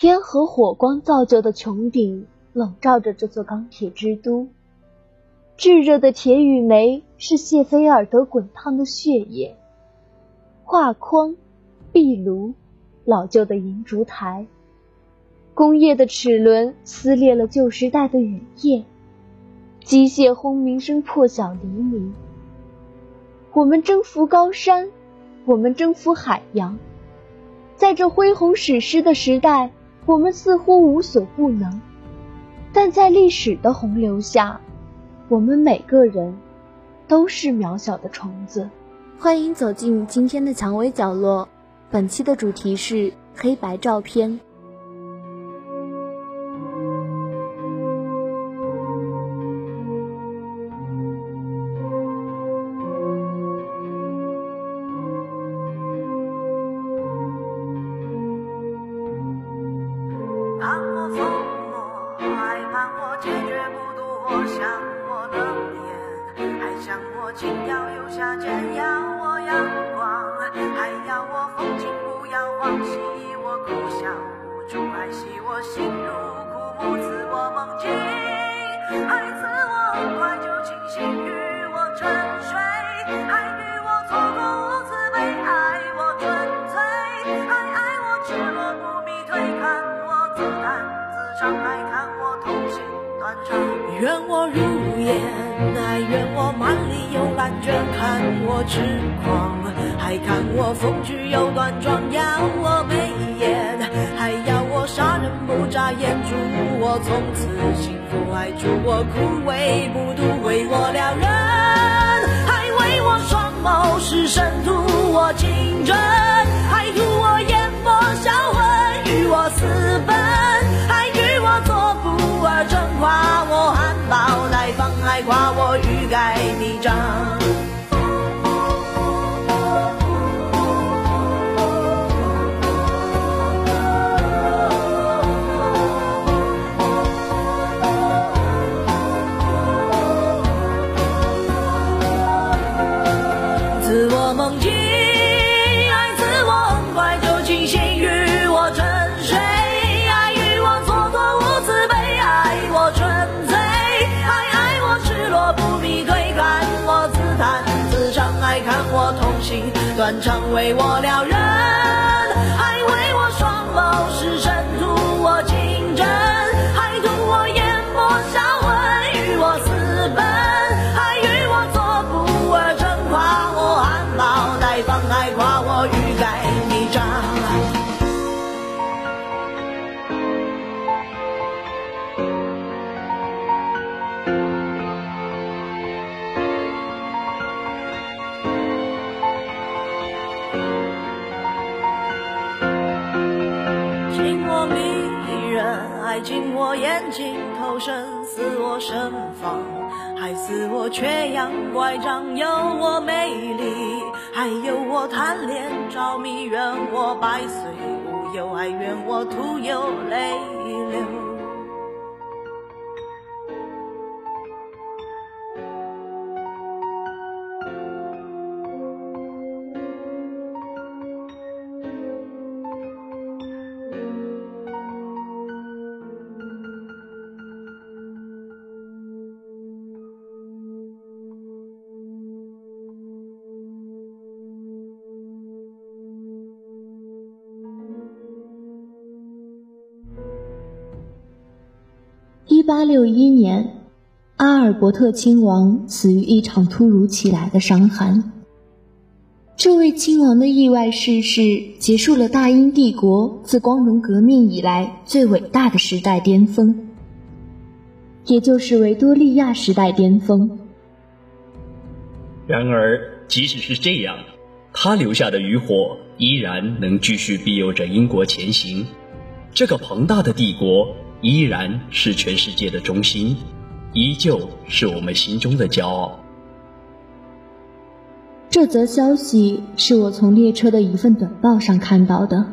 烟和火光造就的穹顶笼罩着这座钢铁之都。炙热的铁与煤是谢菲尔德滚烫的血液。画框、壁炉、老旧的银烛台，工业的齿轮撕裂了旧时代的雨夜，机械轰鸣声破晓黎明。我们征服高山，我们征服海洋，在这恢宏史诗的时代，我们似乎无所不能，但在历史的洪流下，我们每个人都是渺小的虫子。欢迎走进今天的蔷薇角落，本期的主题是黑白照片。愿我如烟，还愿我万里游览卷，看我痴狂，还看我风趣又端庄，要我眉眼，还要我杀人不眨眼，祝我从此幸福，还祝我枯萎不渡，为我撩人，还为我双眸是深图我情真，成为我疗愈。人爱进我眼睛，投身似我身旁，还似我缺氧乖张，有我美丽，还有我贪恋着迷，怨我百岁无忧，还怨我徒有泪。一八六一年，阿尔伯特亲王死于一场突如其来的伤寒。这位亲王的意外逝世，结束了大英帝国自光荣革命以来最伟大的时代巅峰，也就是维多利亚时代巅峰。然而，即使是这样，他留下的余火依然能继续庇佑着英国前行。这个庞大的帝国。依然是全世界的中心，依旧是我们心中的骄傲。这则消息是我从列车的一份短报上看到的。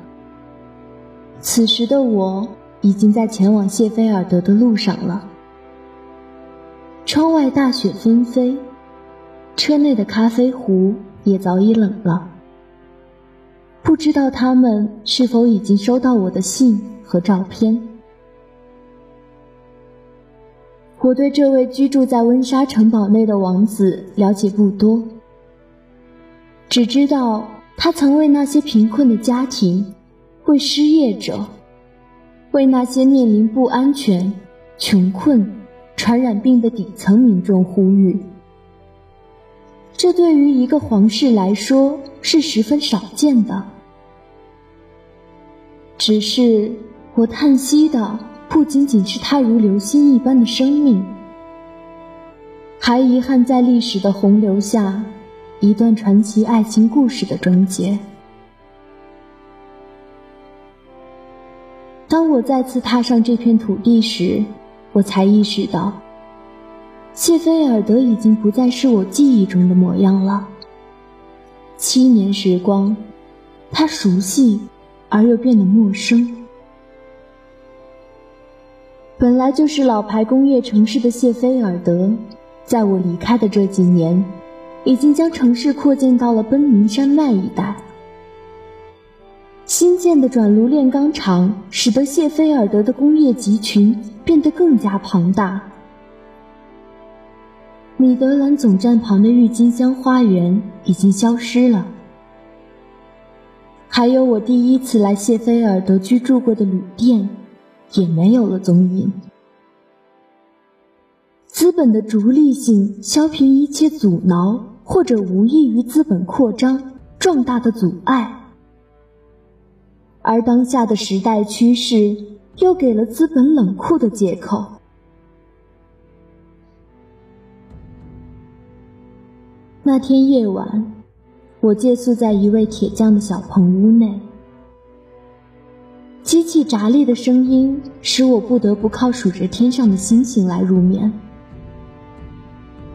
此时的我已经在前往谢菲尔德的路上了。窗外大雪纷飞，车内的咖啡壶也早已冷了。不知道他们是否已经收到我的信。和照片。我对这位居住在温莎城堡内的王子了解不多，只知道他曾为那些贫困的家庭、为失业者、为那些面临不安全、穷困、传染病的底层民众呼吁。这对于一个皇室来说是十分少见的。只是我叹息的不仅仅是他如流星一般的生命，还遗憾在历史的洪流下，一段传奇爱情故事的终结。当我再次踏上这片土地时，我才意识到。谢菲尔德已经不再是我记忆中的模样了。七年时光，他熟悉而又变得陌生。本来就是老牌工业城市的谢菲尔德，在我离开的这几年，已经将城市扩建到了奔宁山脉一带。新建的转炉炼钢厂使得谢菲尔德的工业集群变得更加庞大。米德兰总站旁的郁金香花园已经消失了，还有我第一次来谢菲尔德居住过的旅店，也没有了踪影。资本的逐利性削平一切阻挠或者无异于资本扩张壮大的阻碍，而当下的时代趋势又给了资本冷酷的借口。那天夜晚，我借宿在一位铁匠的小棚屋内。机器炸裂的声音使我不得不靠数着天上的星星来入眠。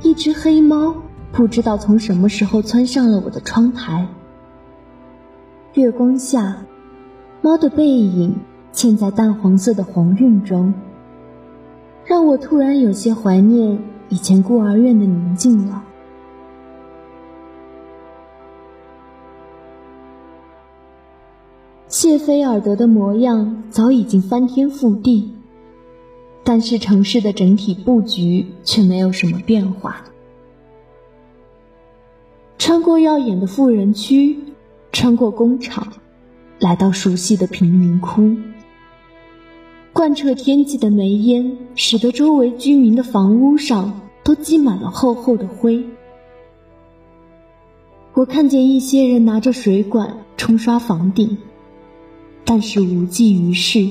一只黑猫不知道从什么时候窜上了我的窗台。月光下，猫的背影嵌在淡黄色的黄晕中，让我突然有些怀念以前孤儿院的宁静了。谢菲尔德的模样早已经翻天覆地，但是城市的整体布局却没有什么变化。穿过耀眼的富人区，穿过工厂，来到熟悉的贫民窟。贯彻天际的煤烟，使得周围居民的房屋上都积满了厚厚的灰。我看见一些人拿着水管冲刷房顶。但是无济于事。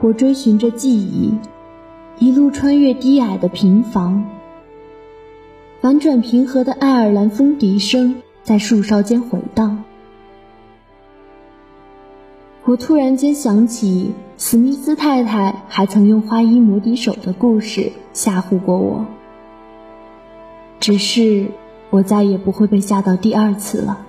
我追寻着记忆，一路穿越低矮的平房，婉转平和的爱尔兰风笛声在树梢间回荡。我突然间想起史密斯太太还曾用花衣魔笛手的故事吓唬过我，只是我再也不会被吓到第二次了。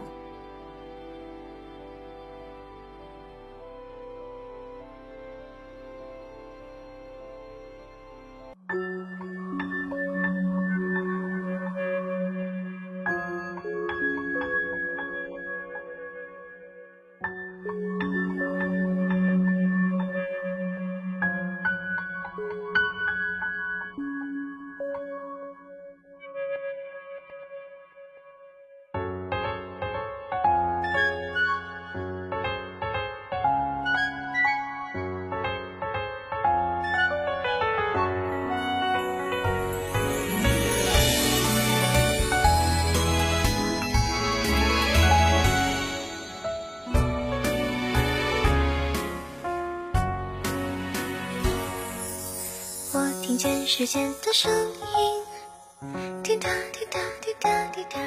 时间的声音，滴答滴答滴答滴答。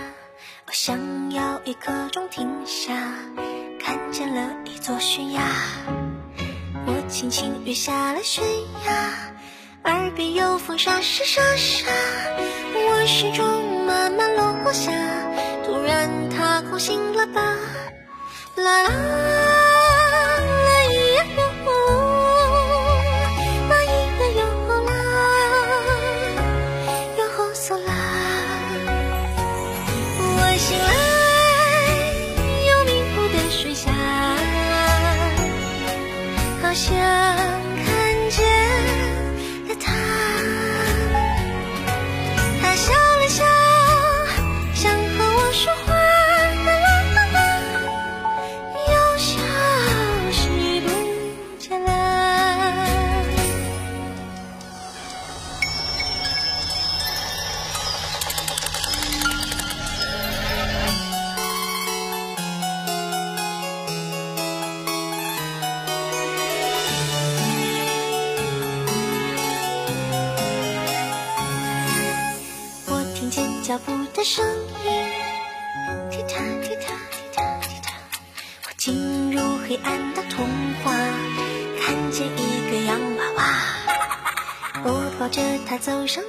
我想要一刻钟停下，看见了一座悬崖。我轻轻跃下了悬崖，耳边有风沙沙沙沙。我心中慢慢落下，突然他空醒了吧，啦啦。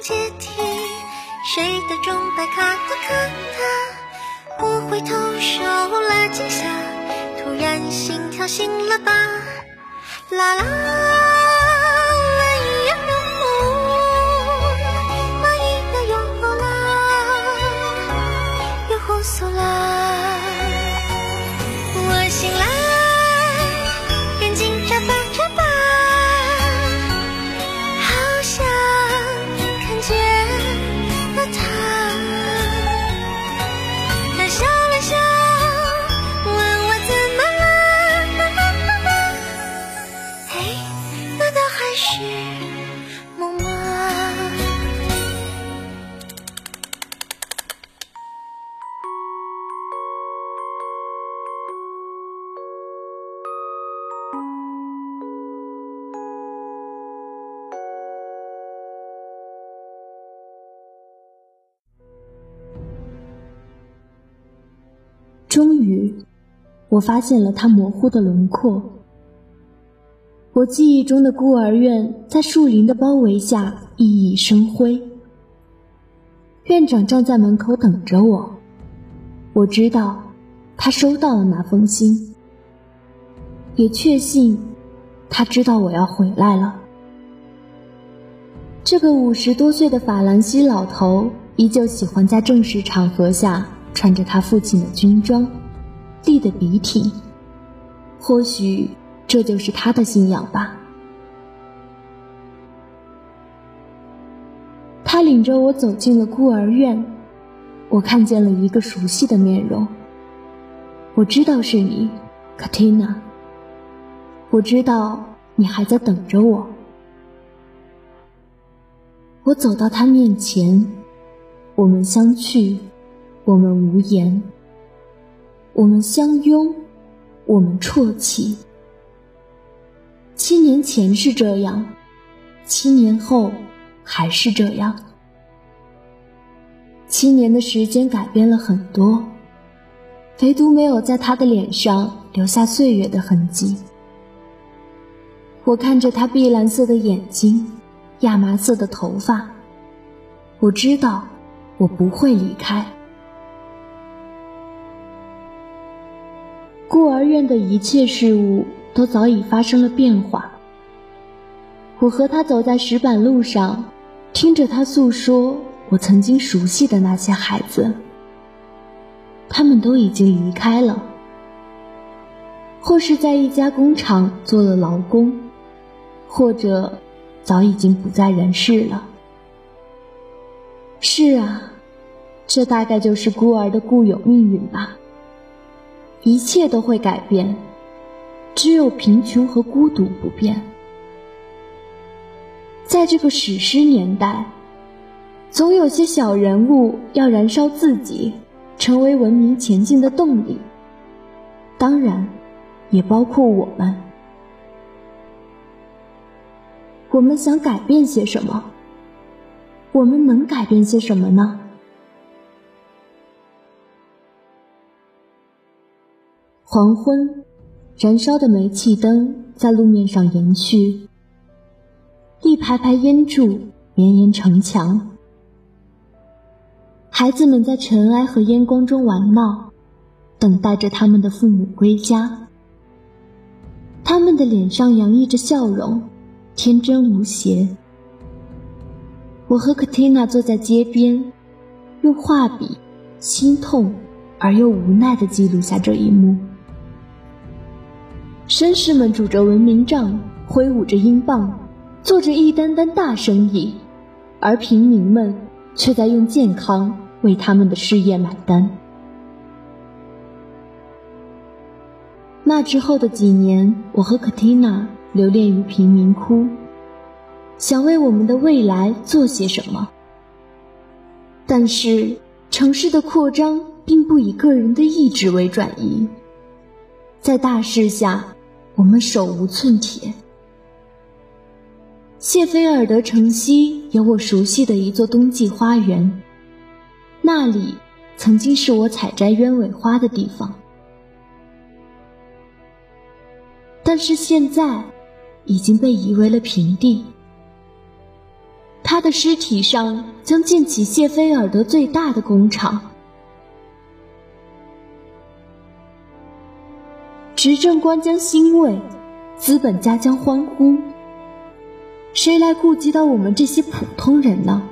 阶梯，谁的钟摆卡的卡嗒？我回头受了惊吓，突然心跳停了吧？啦啦啦，一样的木马，一个又火啦，又火速啦。我发现了它模糊的轮廓。我记忆中的孤儿院在树林的包围下熠熠生辉。院长站在门口等着我，我知道他收到了那封信，也确信他知道我要回来了。这个五十多岁的法兰西老头依旧喜欢在正式场合下。穿着他父亲的军装，地的笔挺。或许这就是他的信仰吧。他领着我走进了孤儿院，我看见了一个熟悉的面容。我知道是你，Katina。我知道你还在等着我。我走到他面前，我们相觑。我们无言，我们相拥，我们啜泣。七年前是这样，七年后还是这样。七年的时间改变了很多，唯独没有在他的脸上留下岁月的痕迹。我看着他碧蓝色的眼睛，亚麻色的头发，我知道我不会离开。院的一切事物都早已发生了变化。我和他走在石板路上，听着他诉说我曾经熟悉的那些孩子。他们都已经离开了，或是在一家工厂做了劳工，或者早已经不在人世了。是啊，这大概就是孤儿的固有命运吧。一切都会改变，只有贫穷和孤独不变。在这个史诗年代，总有些小人物要燃烧自己，成为文明前进的动力。当然，也包括我们。我们想改变些什么？我们能改变些什么呢？黄昏，燃烧的煤气灯在路面上延续，一排排烟柱绵延成墙。孩子们在尘埃和烟光中玩闹，等待着他们的父母归家。他们的脸上洋溢着笑容，天真无邪。我和卡蒂娜坐在街边，用画笔心痛而又无奈地记录下这一幕。绅士们拄着文明杖，挥舞着英镑，做着一单单大生意，而平民们却在用健康为他们的事业买单。那之后的几年，我和可蒂娜留恋于贫民窟，想为我们的未来做些什么。但是，城市的扩张并不以个人的意志为转移，在大势下，我们手无寸铁。谢菲尔德城西有我熟悉的一座冬季花园，那里曾经是我采摘鸢尾花的地方。但是现在已经被夷为了平地。他的尸体上将建起谢菲尔德最大的工厂。执政官将欣慰，资本家将欢呼。谁来顾及到我们这些普通人呢？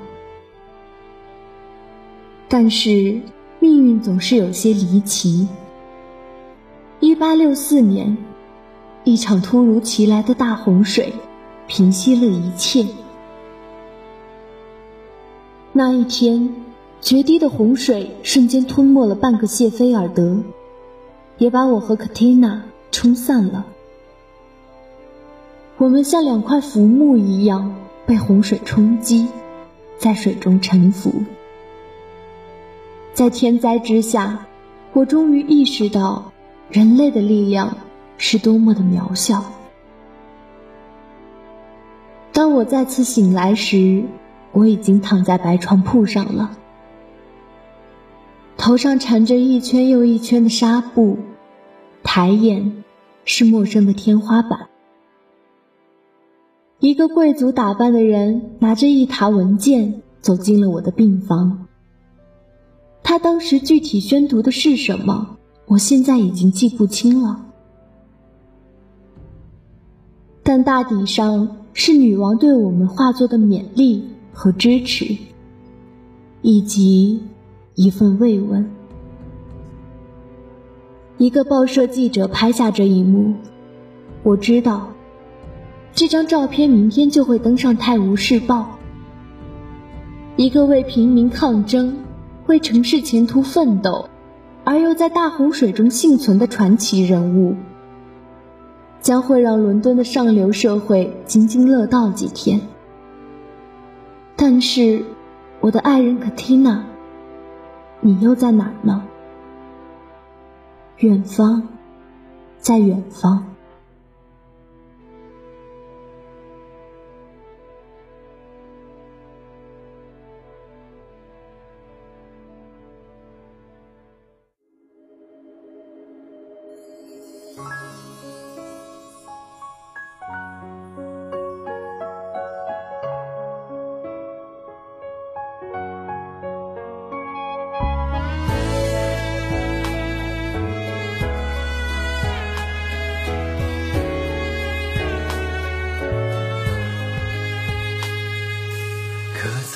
但是命运总是有些离奇。一八六四年。一场突如其来的大洪水，平息了一切。那一天，决堤的洪水瞬间吞没了半个谢菲尔德，也把我和 Katina 冲散了。我们像两块浮木一样被洪水冲击，在水中沉浮。在天灾之下，我终于意识到人类的力量。是多么的渺小！当我再次醒来时，我已经躺在白床铺上了，头上缠着一圈又一圈的纱布，抬眼是陌生的天花板。一个贵族打扮的人拿着一沓文件走进了我的病房。他当时具体宣读的是什么，我现在已经记不清了。但大抵上是女王对我们画作的勉励和支持，以及一份慰问。一个报社记者拍下这一幕，我知道，这张照片明天就会登上《泰晤士报》。一个为平民抗争、为城市前途奋斗，而又在大洪水中幸存的传奇人物。将会让伦敦的上流社会津津乐道几天。但是，我的爱人可蒂娜，你又在哪呢？远方，在远方。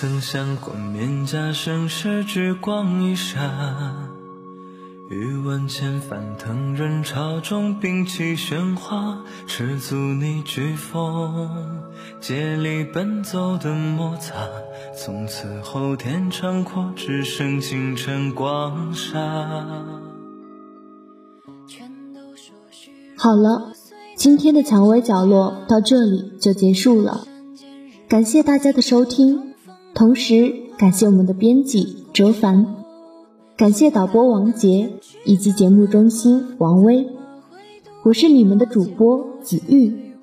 曾想过面颊盛世之光一闪，于万千翻腾人潮中摒弃喧哗，赤足你飓风，竭力奔走的摩擦，从此后天长阔，只剩星辰光沙。好了，今天的蔷薇角落到这里就结束了，感谢大家的收听。同时感谢我们的编辑哲凡，感谢导播王杰以及节目中心王威，我是你们的主播子玉。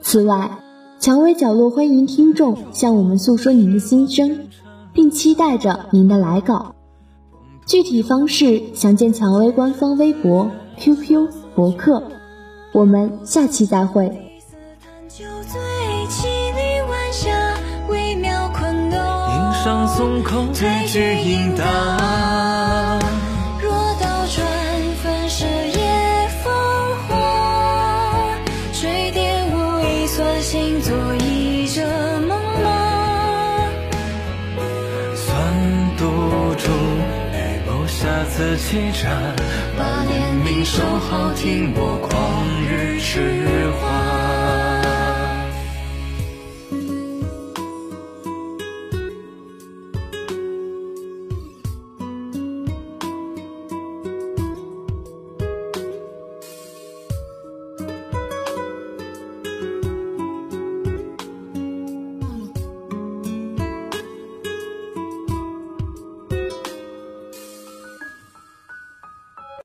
此外，蔷薇角落欢迎听众向我们诉说您的心声，并期待着您的来稿。具体方式详见蔷薇官方微博、QQ、博客。我们下期再会。松口对句应答。若倒转反射也风华，垂跌无意算星座一折茫茫。算赌注预谋下次欺诈，把怜悯收好，听我旷日痴。